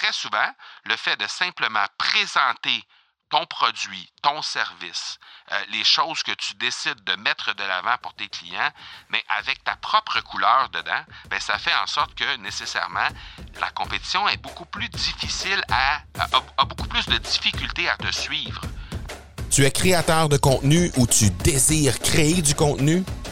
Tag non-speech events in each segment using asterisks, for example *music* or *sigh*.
très souvent, le fait de simplement présenter ton produit, ton service, euh, les choses que tu décides de mettre de l'avant pour tes clients, mais avec ta propre couleur dedans, ben, ça fait en sorte que nécessairement la compétition est beaucoup plus difficile à, a beaucoup plus de difficultés à te suivre. Tu es créateur de contenu ou tu désires créer du contenu?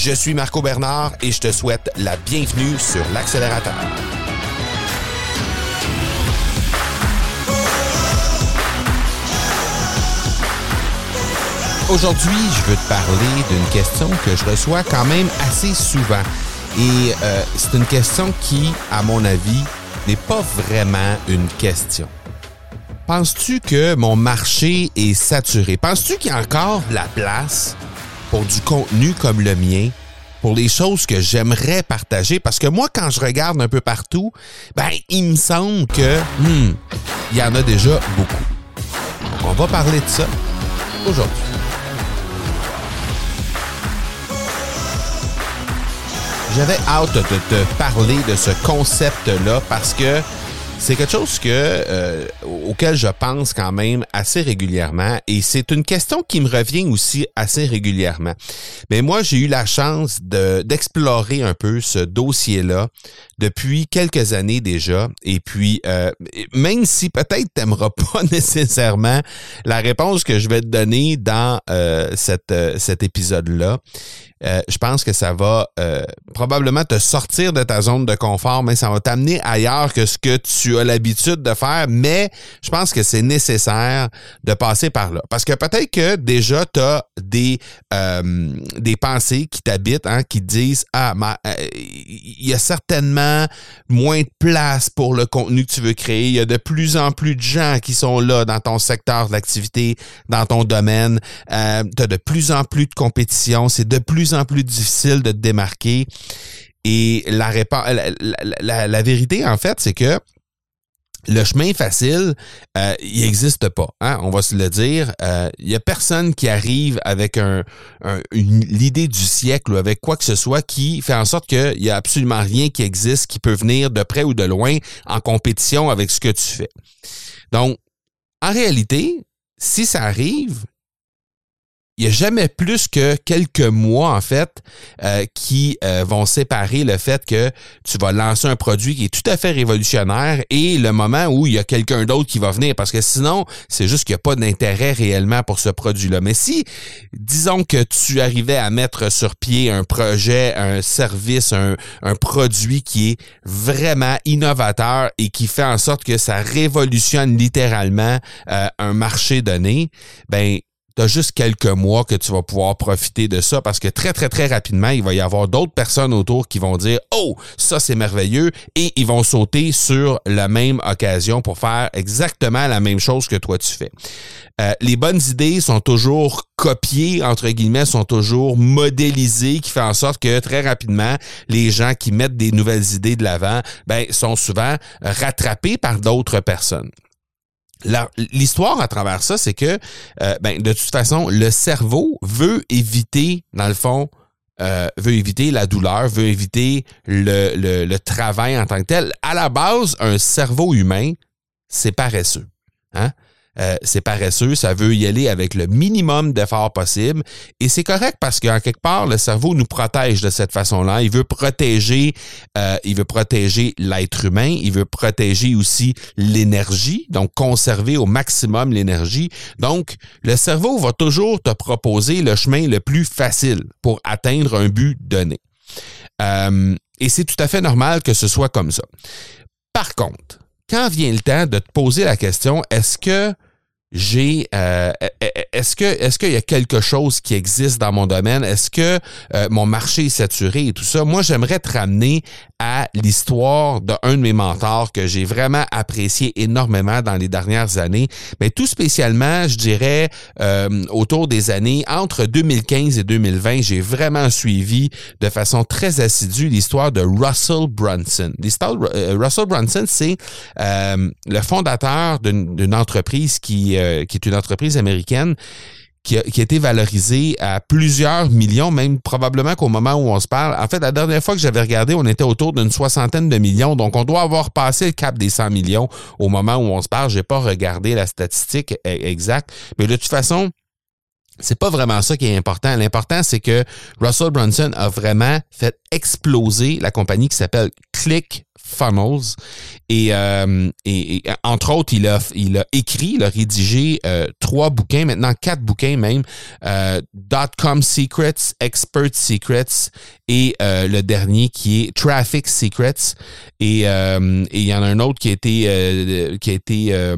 Je suis Marco Bernard et je te souhaite la bienvenue sur l'accélérateur. Aujourd'hui, je veux te parler d'une question que je reçois quand même assez souvent. Et euh, c'est une question qui, à mon avis, n'est pas vraiment une question. Penses-tu que mon marché est saturé? Penses-tu qu'il y a encore la place pour du contenu comme le mien, pour les choses que j'aimerais partager. Parce que moi, quand je regarde un peu partout, ben, il me semble que, hmm, il y en a déjà beaucoup. On va parler de ça aujourd'hui. J'avais hâte de te parler de ce concept-là parce que c'est quelque chose que euh, auquel je pense quand même assez régulièrement et c'est une question qui me revient aussi assez régulièrement. Mais moi, j'ai eu la chance de d'explorer un peu ce dossier-là depuis quelques années déjà et puis euh, même si peut-être t'aimeras *laughs* pas nécessairement la réponse que je vais te donner dans euh, cet épisode-là, euh, je pense que ça va euh, probablement te sortir de ta zone de confort, mais ça va t'amener ailleurs que ce que tu as l'habitude de faire. Mais je pense que c'est nécessaire de passer par là. Parce que peut-être que déjà, tu as des, euh, des pensées qui t'habitent, hein, qui disent Ah, il y a certainement moins de place pour le contenu que tu veux créer. Il y a de plus en plus de gens qui sont là dans ton secteur d'activité, dans ton domaine. tu as de plus en plus de compétition. C'est de plus en plus difficile de te démarquer. Et la, vérité, en fait, c'est que le chemin facile, euh, il n'existe pas. Hein? On va se le dire. Il euh, n'y a personne qui arrive avec un, l'idée du siècle ou avec quoi que ce soit qui fait en sorte qu'il n'y a absolument rien qui existe qui peut venir de près ou de loin en compétition avec ce que tu fais. Donc, en réalité, si ça arrive, il n'y a jamais plus que quelques mois, en fait, euh, qui euh, vont séparer le fait que tu vas lancer un produit qui est tout à fait révolutionnaire et le moment où il y a quelqu'un d'autre qui va venir. Parce que sinon, c'est juste qu'il n'y a pas d'intérêt réellement pour ce produit-là. Mais si, disons que tu arrivais à mettre sur pied un projet, un service, un, produit qui est vraiment innovateur et qui fait en sorte que ça révolutionne littéralement euh, un marché donné, ben tu juste quelques mois que tu vas pouvoir profiter de ça parce que très, très, très rapidement, il va y avoir d'autres personnes autour qui vont dire Oh, ça c'est merveilleux et ils vont sauter sur la même occasion pour faire exactement la même chose que toi tu fais. Euh, les bonnes idées sont toujours copiées, entre guillemets, sont toujours modélisées, qui fait en sorte que très rapidement, les gens qui mettent des nouvelles idées de l'avant, ben, sont souvent rattrapés par d'autres personnes. L'histoire à travers ça, c'est que euh, ben, de toute façon, le cerveau veut éviter, dans le fond, euh, veut éviter la douleur, veut éviter le, le, le, travail en tant que tel. À la base, un cerveau humain, c'est paresseux. Hein? Euh, c'est paresseux, ça veut y aller avec le minimum d'efforts possible. Et c'est correct parce qu'en quelque part, le cerveau nous protège de cette façon-là. Il veut protéger, euh, il veut protéger l'être humain, il veut protéger aussi l'énergie, donc conserver au maximum l'énergie. Donc, le cerveau va toujours te proposer le chemin le plus facile pour atteindre un but donné. Euh, et c'est tout à fait normal que ce soit comme ça. Par contre, quand vient le temps de te poser la question, est-ce que j'ai euh, est-ce que est-ce qu'il y a quelque chose qui existe dans mon domaine? Est-ce que euh, mon marché est saturé et tout ça? Moi j'aimerais te ramener à l'histoire d'un de mes mentors que j'ai vraiment apprécié énormément dans les dernières années. Mais tout spécialement je dirais euh, autour des années entre 2015 et 2020 j'ai vraiment suivi de façon très assidue l'histoire de Russell Brunson. L'histoire Russell Brunson c'est le fondateur d'une entreprise euh, qui est une entreprise américaine qui a, été valorisée à plusieurs millions, même probablement qu'au moment où on se parle. En fait, la dernière fois que j'avais regardé, on était autour d'une soixantaine de millions. Donc, on doit avoir passé le cap des 100 millions au moment où on se parle. J'ai pas regardé la statistique e, exacte. Mais de toute façon, c'est pas vraiment ça qui est important. L'important, c'est que Russell Brunson a vraiment fait exploser la compagnie qui s'appelle Click Funnels. Euh, et, et, entre autres, il a, il a écrit, il a rédigé euh, trois bouquins, maintenant quatre bouquins même, euh, Dot-com Secrets, Expert Secrets et le dernier qui est Traffic Secrets. Et, il y en a un autre qui a été, qui a été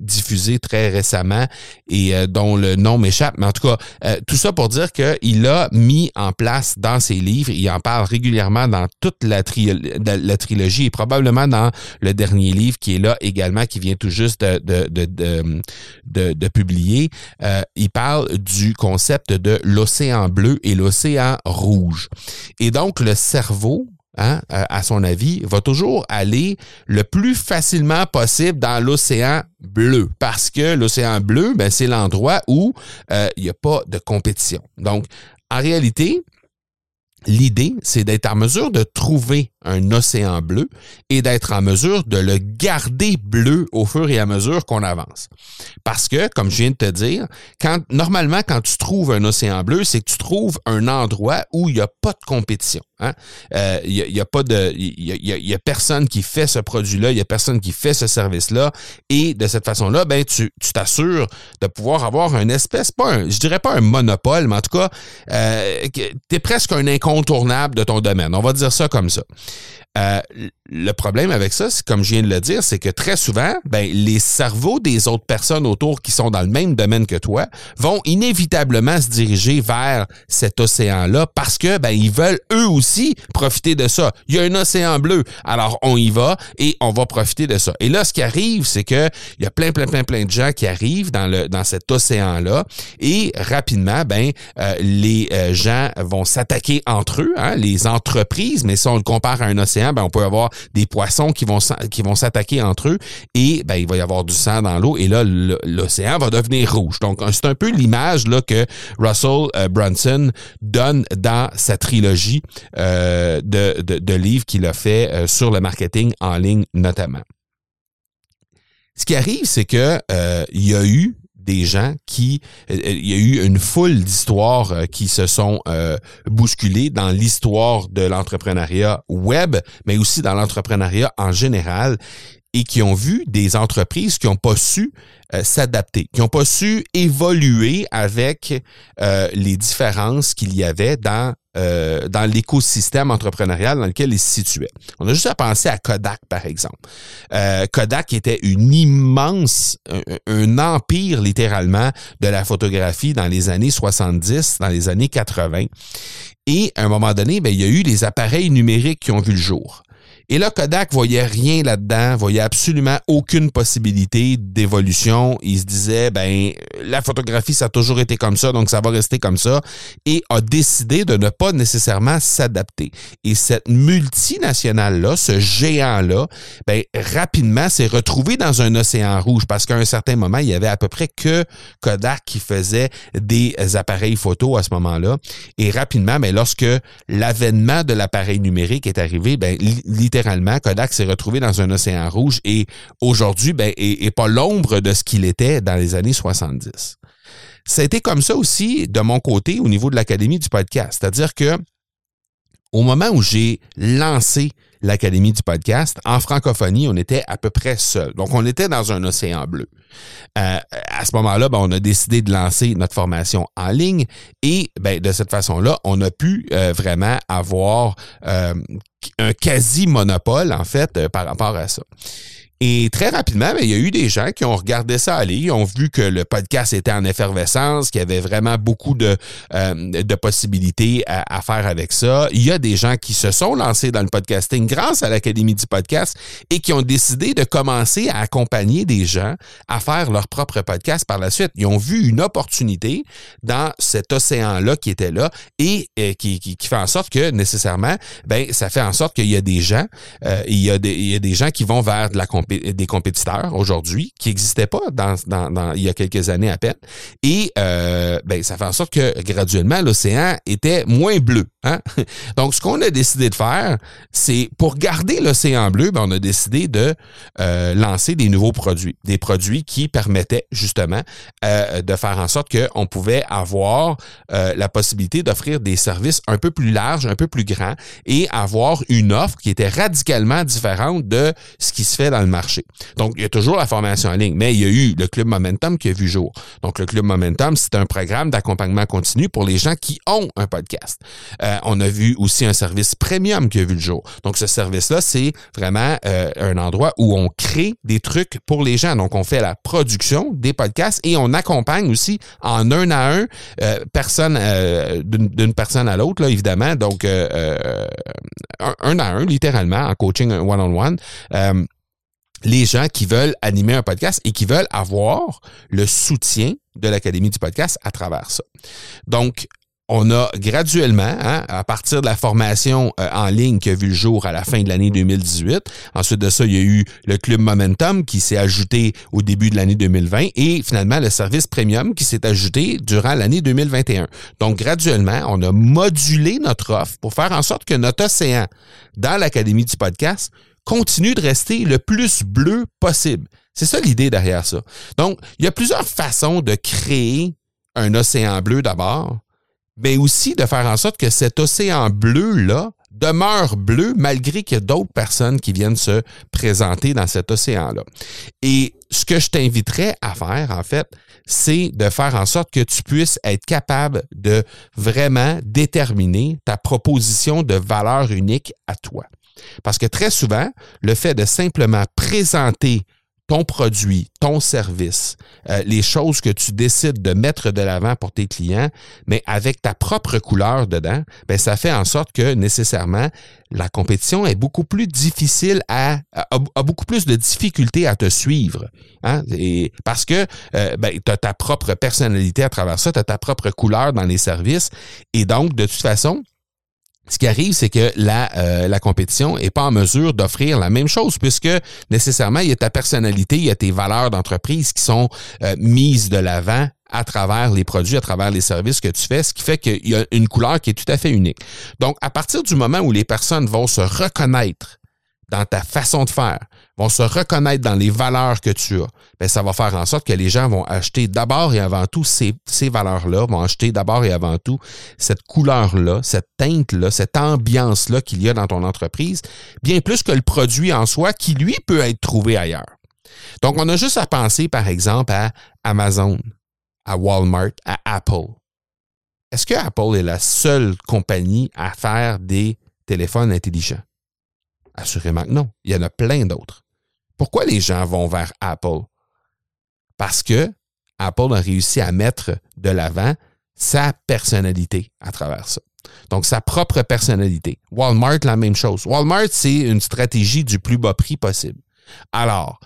diffusé très récemment et dont le nom m'échappe. Mais en tout cas, tout ça pour dire qu'il a mis en place dans ses livres, il en parle régulièrement dans toute la, la trilogie et probablement dans le dernier livre qui est là également, qui vient tout juste de, de, de, de, publier. Euh, il parle du concept de l'océan bleu et l'océan rouge. Et donc, le cerveau, Hein, à son avis, va toujours aller le plus facilement possible dans l'océan bleu. Parce que l'océan bleu, ben, c'est l'endroit où euh, il n'y a pas de compétition. Donc, en réalité, L'idée, c'est d'être en mesure de trouver un océan bleu et d'être en mesure de le garder bleu au fur et à mesure qu'on avance. Parce que, comme je viens de te dire, normalement, quand tu trouves un océan bleu, c'est que tu trouves un endroit où il n'y a pas de compétition. Hein? Euh, il y, a, pas de, il y a, personne qui fait ce produit-là, il y a personne qui fait ce service-là, et de cette façon-là, ben tu t'assures de pouvoir avoir un espèce, pas un, je dirais pas un monopole, mais en tout cas, euh, tu es presque un incontournable de ton domaine. On va dire ça comme ça. Uh, le problème avec ça, c'est comme je viens de le dire, c'est que très souvent, ben, les cerveaux des autres personnes autour qui sont dans le même domaine que toi vont inévitablement se diriger vers cet océan-là parce que ben, ils veulent eux aussi profiter de ça. Il y a un océan bleu, alors on y va et on va profiter de ça. Et là, ce qui arrive, c'est que il y a plein, plein, plein, plein de gens qui arrivent dans le dans cet océan-là et rapidement, ben, euh, les euh, gens vont s'attaquer entre eux, hein, les entreprises, mais si on le compare à un océan ben, on peut avoir des poissons qui vont s'attaquer entre eux et ben, il va y avoir du sang dans l'eau et là l'océan va devenir rouge. Donc c'est un peu l'image là que Russell euh, Brunson donne dans sa trilogie euh, de, de, livres qu'il a fait euh, sur le marketing en ligne notamment. Ce qui arrive, c'est que il y a eu des gens qui... Euh, il y a eu une foule d'histoires euh, qui se sont euh, bousculées dans l'histoire de l'entrepreneuriat web, mais aussi dans l'entrepreneuriat en général et qui ont vu des entreprises qui n'ont pas su s'adapter, qui n'ont pas su évoluer avec les différences qu'il y avait dans euh, dans l'écosystème entrepreneurial dans lequel il se situait. On a juste à penser à Kodak, par exemple. Euh, Kodak était une immense, un, empire littéralement de la photographie dans les années 70, dans les années 80. Et à un moment donné, ben, il y a eu des appareils numériques qui ont vu le jour. Et là, Kodak voyait rien là-dedans, voyait absolument aucune possibilité d'évolution. Il se disait, ben, la photographie, ça a toujours été comme ça, donc ça va rester comme ça, et a décidé de ne pas nécessairement s'adapter. Et cette multinationale-là, ce géant-là, ben, rapidement s'est retrouvé dans un océan rouge parce qu'à un certain moment, il y avait à peu près que Kodak qui faisait des appareils photo à ce moment-là. Et rapidement, ben, lorsque l'avènement de l'appareil numérique est arrivé, ben, littéralement, littéralement, Kodak s'est retrouvé dans un océan rouge et aujourd'hui, ben, est, pas l'ombre de ce qu'il était dans les années 70. Ça a été comme ça aussi de mon côté au niveau de l'Académie du podcast. C'est-à-dire que au moment où j'ai lancé l'Académie du podcast, en francophonie, on était à peu près seul. Donc, on était dans un océan bleu. Euh, à ce moment-là, ben, on a décidé de lancer notre formation en ligne et ben, de cette façon-là, on a pu euh, vraiment avoir euh, un quasi-monopole, en fait, par rapport à ça. Et très rapidement, ben, il y a eu des gens qui ont regardé ça aller, ils ont vu que le podcast était en effervescence, qu'il y avait vraiment beaucoup de, euh, de possibilités à, à, faire avec ça. Il y a des gens qui se sont lancés dans le podcasting grâce à l'Académie du podcast et qui ont décidé de commencer à accompagner des gens à faire leur propre podcast par la suite. Ils ont vu une opportunité dans cet océan-là qui était là et euh, qui, qui, qui, fait en sorte que nécessairement, ben ça fait en sorte qu'il y a des gens, euh, il, y a des, il y a des gens qui vont vers de la des compétiteurs aujourd'hui qui n'existaient pas dans, il y a quelques années à peine. Et euh, ben, ça fait en sorte que graduellement, l'océan était moins bleu. Hein? *laughs* Donc, ce qu'on a décidé de faire, c'est pour garder l'océan bleu, ben, on a décidé de euh, lancer des nouveaux produits. Des produits qui permettaient justement euh, de faire en sorte qu'on pouvait avoir la possibilité d'offrir des services un peu plus larges, un peu plus grands et avoir une offre qui était radicalement différente de ce qui se fait dans le Donc, il y a toujours la formation en ligne, mais il y a eu le Club Momentum qui a vu jour. Donc, le Club Momentum, c'est un programme d'accompagnement continu pour les gens qui ont un podcast. Euh, on a vu aussi un service premium qui a vu le jour. Donc, ce service-là, c'est vraiment euh, un endroit où on crée des trucs pour les gens. Donc, on fait la production des podcasts et on accompagne aussi en un à un, euh, personne d'une personne à l'autre, évidemment. Donc, un, à un, littéralement, en coaching one-on-one. -on -one les gens qui veulent animer un podcast et qui veulent avoir le soutien de l'Académie du podcast à travers ça. Donc, on a graduellement, hein, à partir de la formation euh, en ligne qui a vu le jour à la fin de l'année 2018, ensuite de ça, il y a eu le Club Momentum qui s'est ajouté au début de l'année 2020 et finalement le service Premium qui s'est ajouté durant l'année 2021. Donc, graduellement, on a modulé notre offre pour faire en sorte que notre océan dans l'Académie du podcast continue de rester le plus bleu possible. C'est ça l'idée derrière ça. Donc, il y a plusieurs façons de créer un océan bleu d'abord, mais aussi de faire en sorte que cet océan bleu-là demeure bleu malgré qu'il y a d'autres personnes qui viennent se présenter dans cet océan-là. Et ce que je t'inviterais à faire, en fait, c'est de faire en sorte que tu puisses être capable de vraiment déterminer ta proposition de valeur unique à toi. Parce que très souvent, le fait de simplement présenter ton produit, ton service, euh, les choses que tu décides de mettre de l'avant pour tes clients, mais avec ta propre couleur dedans, ben ça fait en sorte que nécessairement la compétition est beaucoup plus difficile à a, beaucoup plus de difficultés à te suivre, hein? Parce que euh, ben, tu ta propre personnalité à travers ça, tu ta propre couleur dans les services, et donc de toute façon ce qui arrive, c'est que la, euh, la compétition est pas en mesure d'offrir la même chose puisque nécessairement, il y a ta personnalité, il y a tes valeurs d'entreprise qui sont euh, mises de l'avant à travers les produits, à travers les services que tu fais, ce qui fait qu'il y a une couleur qui est tout à fait unique. Donc, à partir du moment où les personnes vont se reconnaître dans ta façon de faire, vont se reconnaître dans les valeurs que tu as, bien, ça va faire en sorte que les gens vont acheter d'abord et avant tout ces, ces valeurs-là, vont acheter d'abord et avant tout cette couleur-là, cette teinte-là, cette ambiance-là qu'il y a dans ton entreprise, bien plus que le produit en soi qui, lui, peut être trouvé ailleurs. Donc, on a juste à penser, par exemple, à Amazon, à Walmart, à Apple. Est-ce que Apple est la seule compagnie à faire des téléphones intelligents? Assurément que non. Il y en a plein d'autres. Pourquoi les gens vont vers Apple? Parce que Apple a réussi à mettre de l'avant sa personnalité à travers ça. Donc, sa propre personnalité. Walmart, la même chose. Walmart, c'est une stratégie du plus bas prix possible. Alors,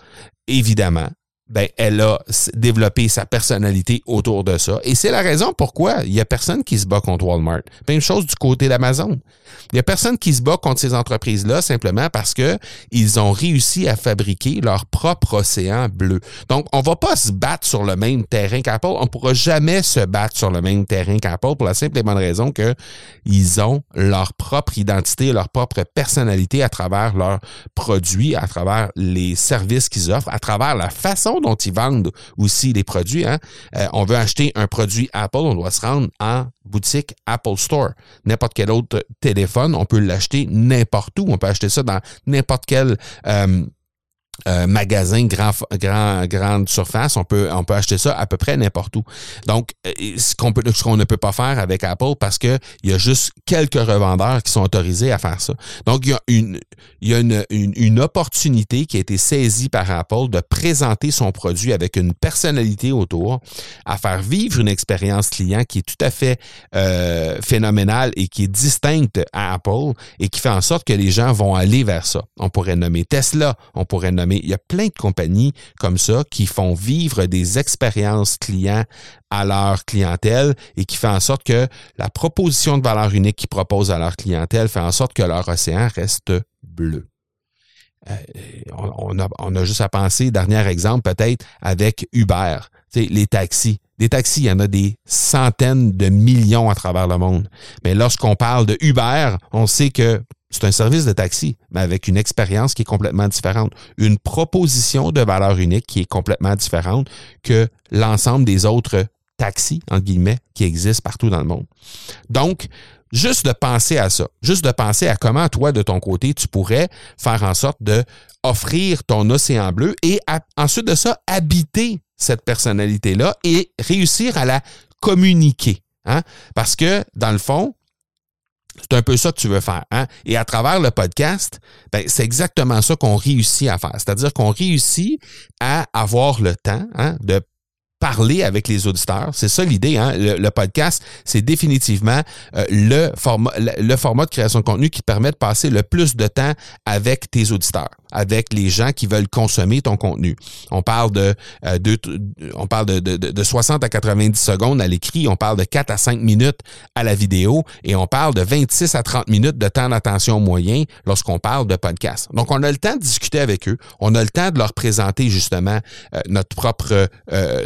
évidemment, ben, elle a développé sa personnalité autour de ça. Et c'est la raison pourquoi il y a personne qui se bat contre Walmart. Même chose du côté d'Amazon. Il y a personne qui se bat contre ces entreprises-là simplement parce que ils ont réussi à fabriquer leur propre océan bleu. Donc, on va pas se battre sur le même terrain qu'Apple. On pourra jamais se battre sur le même terrain qu'Apple pour la simple et bonne raison que ils ont leur propre identité, leur propre personnalité à travers leurs produits, à travers les services qu'ils offrent, à travers la façon dont ils vendent aussi les produits. Hein. Euh, on veut acheter un produit Apple, on doit se rendre en boutique Apple Store. N'importe quel autre téléphone, on peut l'acheter n'importe où. On peut acheter ça dans n'importe quel... Euh, euh, magasin grand, grand, grande surface, on peut, on peut acheter ça à peu près n'importe où. Donc, euh, ce qu'on peut, ce qu'on ne peut pas faire avec Apple parce que il y a juste quelques revendeurs qui sont autorisés à faire ça. Donc, il y a une, il y a une, une, opportunité qui a été saisie par Apple de présenter son produit avec une personnalité autour, à faire vivre une expérience client qui est tout à fait euh, phénoménale et qui est distincte à Apple et qui fait en sorte que les gens vont aller vers ça. On pourrait nommer Tesla, on pourrait nommer mais il y a plein de compagnies comme ça qui font vivre des expériences clients à leur clientèle et qui fait en sorte que la proposition de valeur unique qu'ils proposent à leur clientèle fait en sorte que leur océan reste bleu. Euh, on, a, on, a, juste à penser, dernier exemple peut-être, avec Uber, les taxis. Des taxis, il y en a des centaines de millions à travers le monde. Mais lorsqu'on parle de Uber, on sait que c'est un service de taxi, mais avec une expérience qui est complètement différente, une proposition de valeur unique qui est complètement différente que l'ensemble des autres taxis, en guillemets, qui existent partout dans le monde. Donc, juste de penser à ça, juste de penser à comment toi, de ton côté, tu pourrais faire en sorte de offrir ton océan bleu et ensuite de ça, habiter cette personnalité-là et réussir à la communiquer. Hein? Parce que, dans le fond, c'est un peu ça que tu veux faire. Hein? Et à travers le podcast, ben, c'est exactement ça qu'on réussit à faire. C'est-à-dire qu'on réussit à avoir le temps hein, de parler avec les auditeurs. C'est ça l'idée. Hein? Le, podcast, c'est définitivement euh, le, format, le, format de création de contenu qui permet de passer le plus de temps avec tes auditeurs, avec les gens qui veulent consommer ton contenu. On parle de, euh, de on parle de, de, de, 60 à 90 secondes à l'écrit, on parle de 4 à 5 minutes à la vidéo et on parle de 26 à 30 minutes de temps d'attention moyen lorsqu'on parle de podcast. Donc, on a le temps de discuter avec eux, on a le temps de leur présenter justement euh, notre propre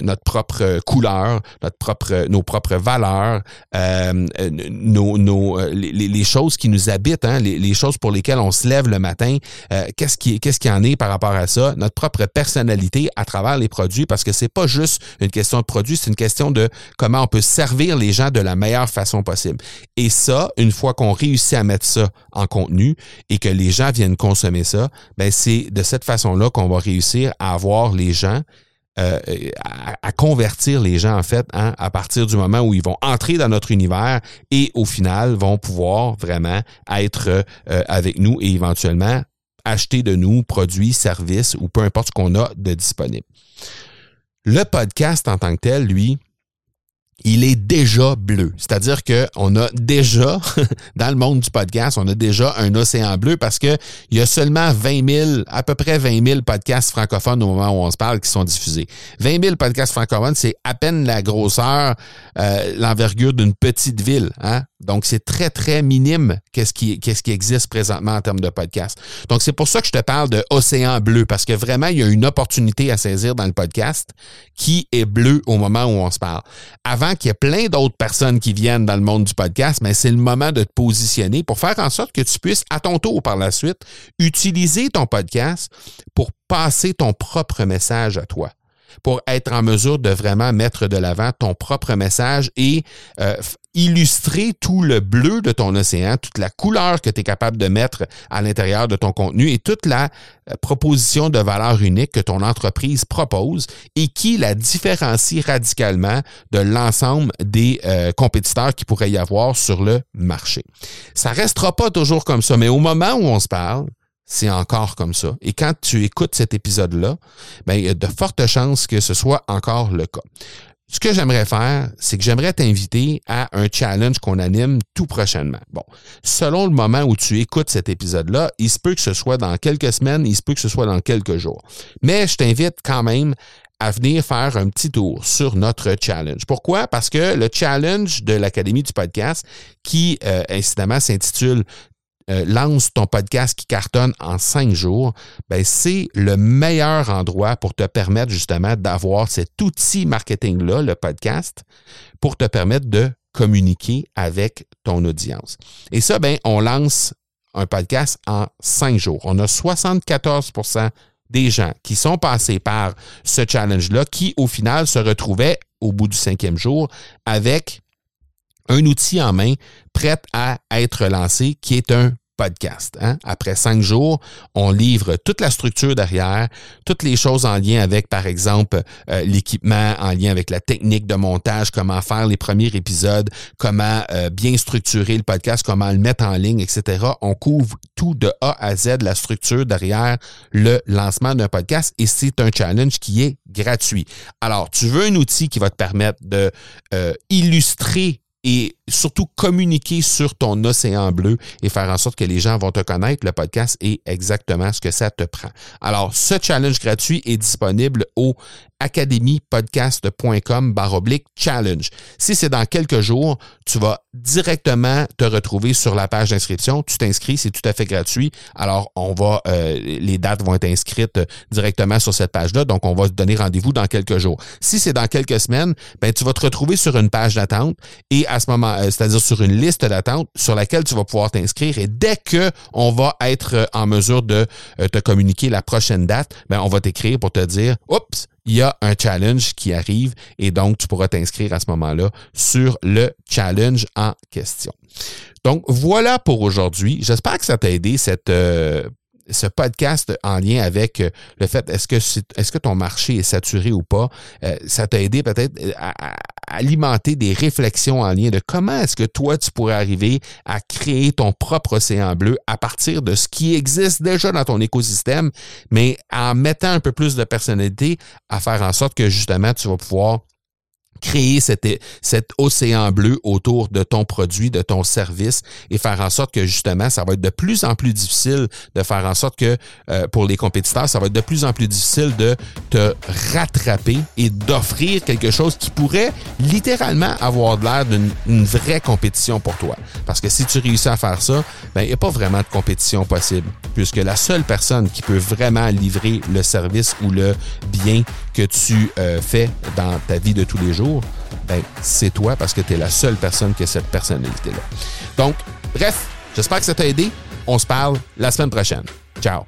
notre propre euh, couleur, notre propre, nos propres valeurs, euh, nos, nos, euh, les, choses qui nous habitent, hein, les, les, choses pour lesquelles on se lève le matin. Euh, qu'est-ce qui, qu'est-ce qui en est par rapport à ça Notre propre personnalité à travers les produits, parce que c'est pas juste une question de produit, c'est une question de comment on peut servir les gens de la meilleure façon possible. Et ça, une fois qu'on réussit à mettre ça en contenu et que les gens viennent consommer ça, ben c'est de cette façon-là qu'on va réussir à avoir les gens euh, à, convertir les gens en fait hein, à partir du moment où ils vont entrer dans notre univers et au final vont pouvoir vraiment être euh, avec nous et éventuellement acheter de nous produits, services ou peu importe ce qu'on a de disponible. Le podcast en tant que tel, lui, il est déjà bleu. C'est-à-dire qu'on a déjà, *laughs* dans le monde du podcast, on a déjà un océan bleu parce que il y a seulement 20 000, à peu près 20 000 podcasts francophones au moment où on se parle qui sont diffusés. 20 000 podcasts francophones, c'est à peine la grosseur, euh, l'envergure d'une petite ville. Hein? Donc, c'est très, très minime qu'est-ce qui, qu'est-ce qui existe présentement en termes de podcast. Donc, c'est pour ça que je te parle de océan bleu, parce que vraiment, il y a une opportunité à saisir dans le podcast qui est bleu au moment où on se parle. Avant qu'il y ait plein d'autres personnes qui viennent dans le monde du podcast, mais c'est le moment de te positionner pour faire en sorte que tu puisses, à ton tour par la suite, utiliser ton podcast pour passer ton propre message à toi pour être en mesure de vraiment mettre de l'avant ton propre message et euh, illustrer tout le bleu de ton océan, toute la couleur que tu es capable de mettre à l'intérieur de ton contenu et toute la euh, proposition de valeur unique que ton entreprise propose et qui la différencie radicalement de l'ensemble des euh, compétiteurs qui pourrait y avoir sur le marché. Ça restera pas toujours comme ça, mais au moment où on se parle, c'est encore comme ça. Et quand tu écoutes cet épisode-là, ben, il y a de fortes chances que ce soit encore le cas. Ce que j'aimerais faire, c'est que j'aimerais t'inviter à un challenge qu'on anime tout prochainement. Bon, selon le moment où tu écoutes cet épisode-là, il se peut que ce soit dans quelques semaines, il se peut que ce soit dans quelques jours. Mais je t'invite quand même à venir faire un petit tour sur notre challenge. Pourquoi? Parce que le challenge de l'Académie du podcast, qui euh, incidemment s'intitule euh, lance ton podcast qui cartonne en cinq jours, ben c'est le meilleur endroit pour te permettre justement d'avoir cet outil marketing-là, le podcast, pour te permettre de communiquer avec ton audience. Et ça, ben, on lance un podcast en cinq jours. On a 74% des gens qui sont passés par ce challenge-là, qui au final se retrouvaient au bout du cinquième jour avec un outil en main prêt à être lancé qui est un podcast. Hein? Après cinq jours, on livre toute la structure derrière, toutes les choses en lien avec, par exemple, euh, l'équipement, en lien avec la technique de montage, comment faire les premiers épisodes, comment euh, bien structurer le podcast, comment le mettre en ligne, etc. On couvre tout de A à Z, la structure derrière le lancement d'un podcast et c'est un challenge qui est gratuit. Alors, tu veux un outil qui va te permettre de euh, illustrer et surtout communiquer sur ton océan bleu et faire en sorte que les gens vont te connaître, le podcast est exactement ce que ça te prend. Alors, ce challenge gratuit est disponible au academypodcast.com baroblique challenge. Si c'est dans quelques jours, tu vas directement te retrouver sur la page d'inscription. Tu t'inscris, c'est tout à fait gratuit. Alors, on va, euh, les dates vont être inscrites directement sur cette page-là. Donc, on va te donner rendez-vous dans quelques jours. Si c'est dans quelques semaines, ben, tu vas te retrouver sur une page d'attente et à ce moment, euh, c'est-à-dire sur une liste d'attente sur laquelle tu vas pouvoir t'inscrire. Et dès que on va être en mesure de euh, te communiquer la prochaine date, ben, on va t'écrire pour te dire, oups, il y a un challenge qui arrive et donc tu pourras t'inscrire à ce moment-là sur le challenge en question. Donc voilà pour aujourd'hui. J'espère que ça t'a aidé cette euh, ce podcast en lien avec euh, le fait est-ce que ton marché est saturé ou pas, euh, ça t'a aidé peut-être euh, à, alimenter des réflexions en lien de comment est-ce que toi tu pourrais arriver à créer ton propre océan bleu à partir de ce qui existe déjà dans ton écosystème, mais en mettant un peu plus de personnalité à faire en sorte que justement tu vas pouvoir créer cet, océan bleu autour de ton produit, de ton service et faire en sorte que justement, ça va être de plus en plus difficile de faire en sorte que euh, pour les compétiteurs, ça va être de plus en plus difficile de te rattraper et d'offrir quelque chose qui pourrait littéralement avoir l'air d'une vraie compétition pour toi. Parce que si tu réussis à faire ça, ben, il n'y a pas vraiment de compétition possible puisque la seule personne qui peut vraiment livrer le service ou le bien que tu euh, fais dans ta vie de tous les jours, ben, c'est toi parce que tu es la seule personne qui a cette personnalité-là. Donc, bref, j'espère que ça t'a aidé. On se parle la semaine prochaine. Ciao.